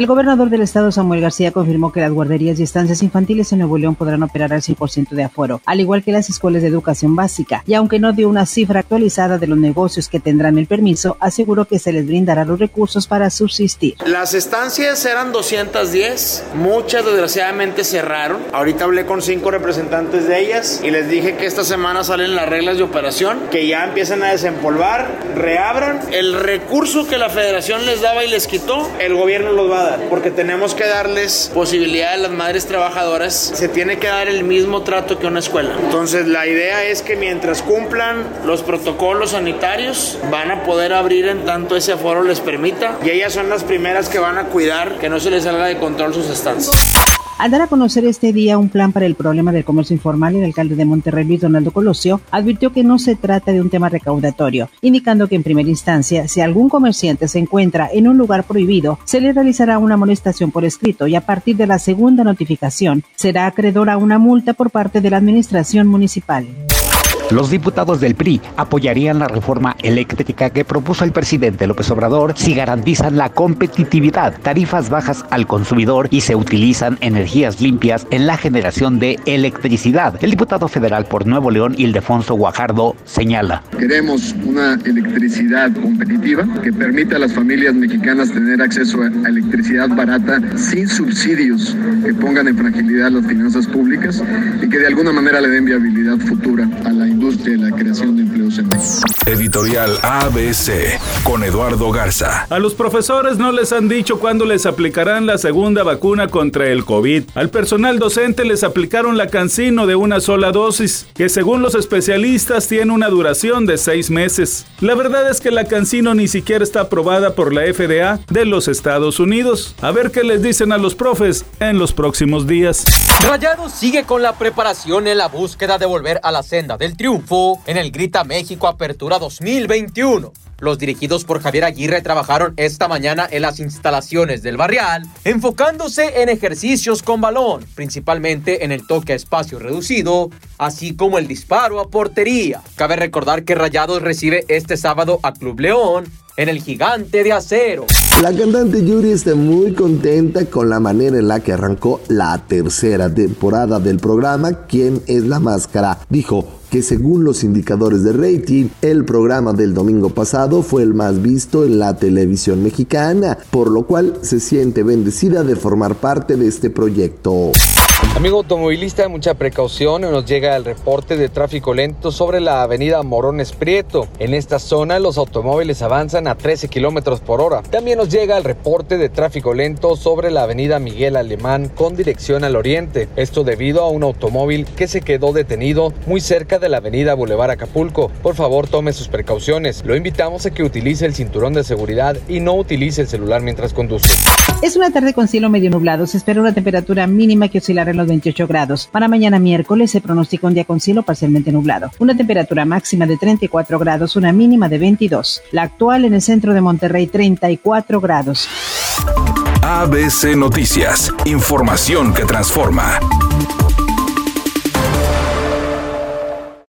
El gobernador del estado, Samuel García, confirmó que las guarderías y estancias infantiles en Nuevo León podrán operar al 100% de aforo, al igual que las escuelas de educación básica. Y aunque no dio una cifra actualizada de los negocios que tendrán el permiso, aseguró que se les brindará los recursos para subsistir. Las estancias eran 210, muchas desgraciadamente cerraron. Ahorita hablé con cinco representantes de ellas y les dije que esta semana salen las reglas de operación, que ya empiezan a desempolvar, reabran. El recurso que la federación les daba y les quitó, el gobierno los va porque tenemos que darles posibilidad a las madres trabajadoras. Se tiene que dar el mismo trato que una escuela. Entonces la idea es que mientras cumplan los protocolos sanitarios, van a poder abrir en tanto ese aforo les permita. Y ellas son las primeras que van a cuidar que no se les salga de control sus estancias. Al dar a conocer este día un plan para el problema del comercio informal, el alcalde de Monterrey, Luis Donaldo Colosio, advirtió que no se trata de un tema recaudatorio, indicando que en primera instancia, si algún comerciante se encuentra en un lugar prohibido, se le realizará una amonestación por escrito y a partir de la segunda notificación será acreedor a una multa por parte de la administración municipal. Los diputados del PRI apoyarían la reforma eléctrica que propuso el presidente López Obrador si garantizan la competitividad, tarifas bajas al consumidor y se utilizan energías limpias en la generación de electricidad. El diputado federal por Nuevo León, Ildefonso Guajardo, señala. Queremos una electricidad competitiva que permita a las familias mexicanas tener acceso a electricidad barata sin subsidios que pongan en fragilidad las finanzas públicas y que de alguna manera le den viabilidad futura a la industria industria y la creación de empleos en México. Editorial ABC con Eduardo Garza. A los profesores no les han dicho cuándo les aplicarán la segunda vacuna contra el COVID. Al personal docente les aplicaron la cancino de una sola dosis, que según los especialistas tiene una duración de seis meses. La verdad es que la cancino ni siquiera está aprobada por la FDA de los Estados Unidos. A ver qué les dicen a los profes en los próximos días. Rayado sigue con la preparación en la búsqueda de volver a la senda del triunfo en el Grita México Apertura 2021. Los dirigidos por Javier Aguirre trabajaron esta mañana en las instalaciones del barrial, enfocándose en ejercicios con balón, principalmente en el toque a espacio reducido, así como el disparo a portería. Cabe recordar que Rayados recibe este sábado a Club León en el gigante de acero. La cantante Yuri está muy contenta con la manera en la que arrancó la tercera temporada del programa ¿Quién es la máscara? Dijo, que según los indicadores de rating, el programa del domingo pasado fue el más visto en la televisión mexicana, por lo cual se siente bendecida de formar parte de este proyecto. Amigo automovilista, mucha precaución. Nos llega el reporte de tráfico lento sobre la avenida Morones Prieto. En esta zona los automóviles avanzan a 13 kilómetros por hora. También nos llega el reporte de tráfico lento sobre la avenida Miguel Alemán con dirección al oriente. Esto debido a un automóvil que se quedó detenido muy cerca de la avenida Boulevard Acapulco. Por favor, tome sus precauciones. Lo invitamos a que utilice el cinturón de seguridad y no utilice el celular mientras conduce. Es una tarde con cielo medio nublado. Se espera una temperatura mínima que oscilará los 28 grados. Para mañana miércoles se pronostica un día con cielo parcialmente nublado. Una temperatura máxima de 34 grados, una mínima de 22. La actual en el centro de Monterrey 34 grados. ABC Noticias. Información que transforma.